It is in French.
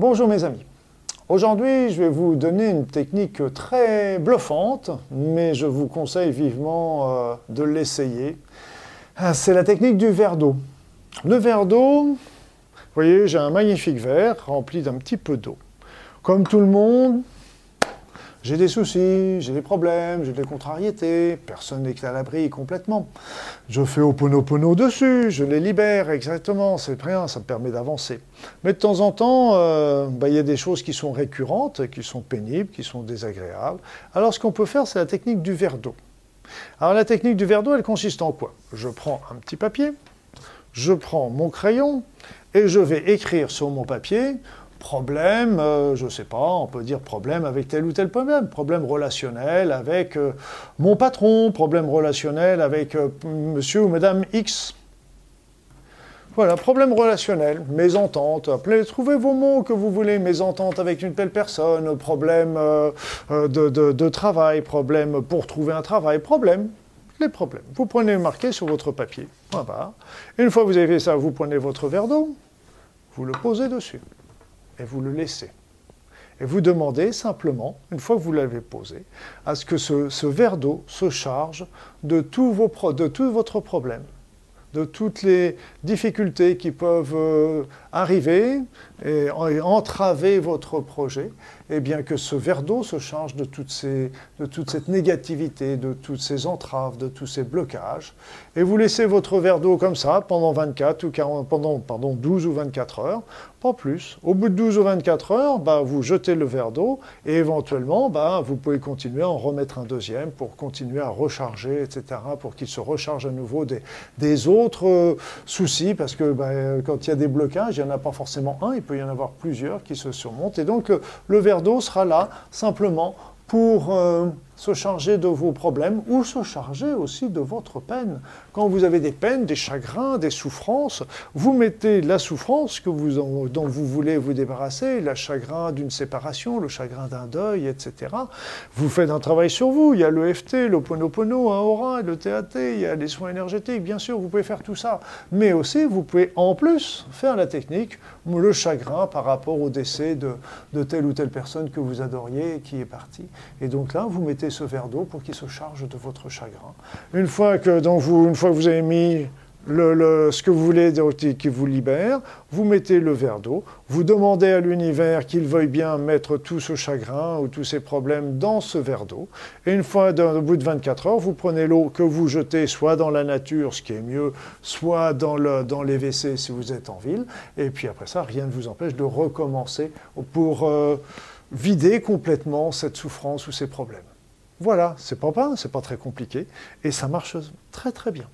Bonjour mes amis. Aujourd'hui, je vais vous donner une technique très bluffante, mais je vous conseille vivement euh, de l'essayer. Ah, c'est la technique du verre d'eau. Le verre d'eau, vous voyez, j'ai un magnifique verre rempli d'un petit peu d'eau. Comme tout le monde, j'ai des soucis, j'ai des problèmes, j'ai des contrariétés, personne n'est à l'abri complètement. Je fais Oponopono dessus, je les libère, exactement, c'est rien, ça me permet d'avancer. Mais de temps en temps, euh, bah, il y a des choses qui sont récurrentes, qui sont pénibles, qui sont désagréables. Alors ce qu'on peut faire, c'est la technique du verre d'eau. Alors la technique du verre d'eau, elle consiste en quoi? Je prends un petit papier, je prends mon crayon, et je vais écrire sur mon papier problème, euh, je ne sais pas, on peut dire problème avec tel ou tel problème, problème relationnel avec euh, mon patron, problème relationnel avec euh, monsieur ou madame X. Voilà, problème relationnel, mésentente, appelez, trouvez vos mots que vous voulez, mésentente avec une telle personne, problème de, travail, problème pour trouver un travail, problème, les problèmes. Vous prenez marqué sur votre papier, voilà. Une fois que vous avez fait ça, vous prenez votre verre d'eau, vous le posez dessus et vous le laissez. Et vous demandez simplement, une fois que vous l'avez posé, à ce que ce, verre d'eau se charge de, tous vos, de tout votre problème, de toutes les difficultés qui peuvent euh, arriver et, entraver votre projet, et eh bien que ce verre d'eau se charge de, toutes ces, de toute cette négativité, de toutes ces entraves, de tous ces blocages, et vous laissez votre verre d'eau comme ça pendant 24 ou 40, pendant pardon, 12 ou 24 heures, pas plus. Au bout de 12 ou 24 heures, bah, vous jetez le verre d'eau et éventuellement, bah, vous pouvez continuer à en remettre un deuxième pour continuer à recharger, etc., pour qu'il se recharge à nouveau des, des autres euh, soucis, parce que bah, quand il y a des blocages, il n'y en a pas forcément un, il peut y en avoir plusieurs qui se surmontent. Et donc le, verre sera là simplement pour euh, se charger de vos problèmes ou se charger aussi de votre peine. Quand vous avez des peines, des chagrins, des souffrances, vous mettez la souffrance que vous dont vous voulez vous débarrasser, le chagrin d'une séparation, le chagrin d'un deuil, etc. Vous faites un travail sur vous. Il y a le FT, le Ponopono, un aura, le TAT, il y a les soins énergétiques, bien sûr, vous pouvez faire tout ça. Mais aussi, vous pouvez en plus faire la technique, le chagrin par rapport au décès de, de telle ou telle personne que vous adoriez et qui est partie. Et donc là, vous mettez ce verre d'eau pour qu'il se charge de votre chagrin. Une fois que, vous, une fois que vous avez mis le, ce que vous voulez qui vous libère, vous mettez le verre d'eau, vous demandez à l'univers qu'il veuille bien mettre tout ce chagrin ou tous ces problèmes dans ce verre d'eau. Et une fois, au bout de 24 heures, vous prenez l'eau que vous jetez soit dans la nature, ce qui est mieux, soit dans, le, dans les WC si vous êtes en ville. Et puis après ça, rien ne vous empêche de recommencer pour euh, vider complètement cette souffrance ou ces problèmes. Voilà, c'est pas pas, c'est pas très compliqué, et ça marche très très bien.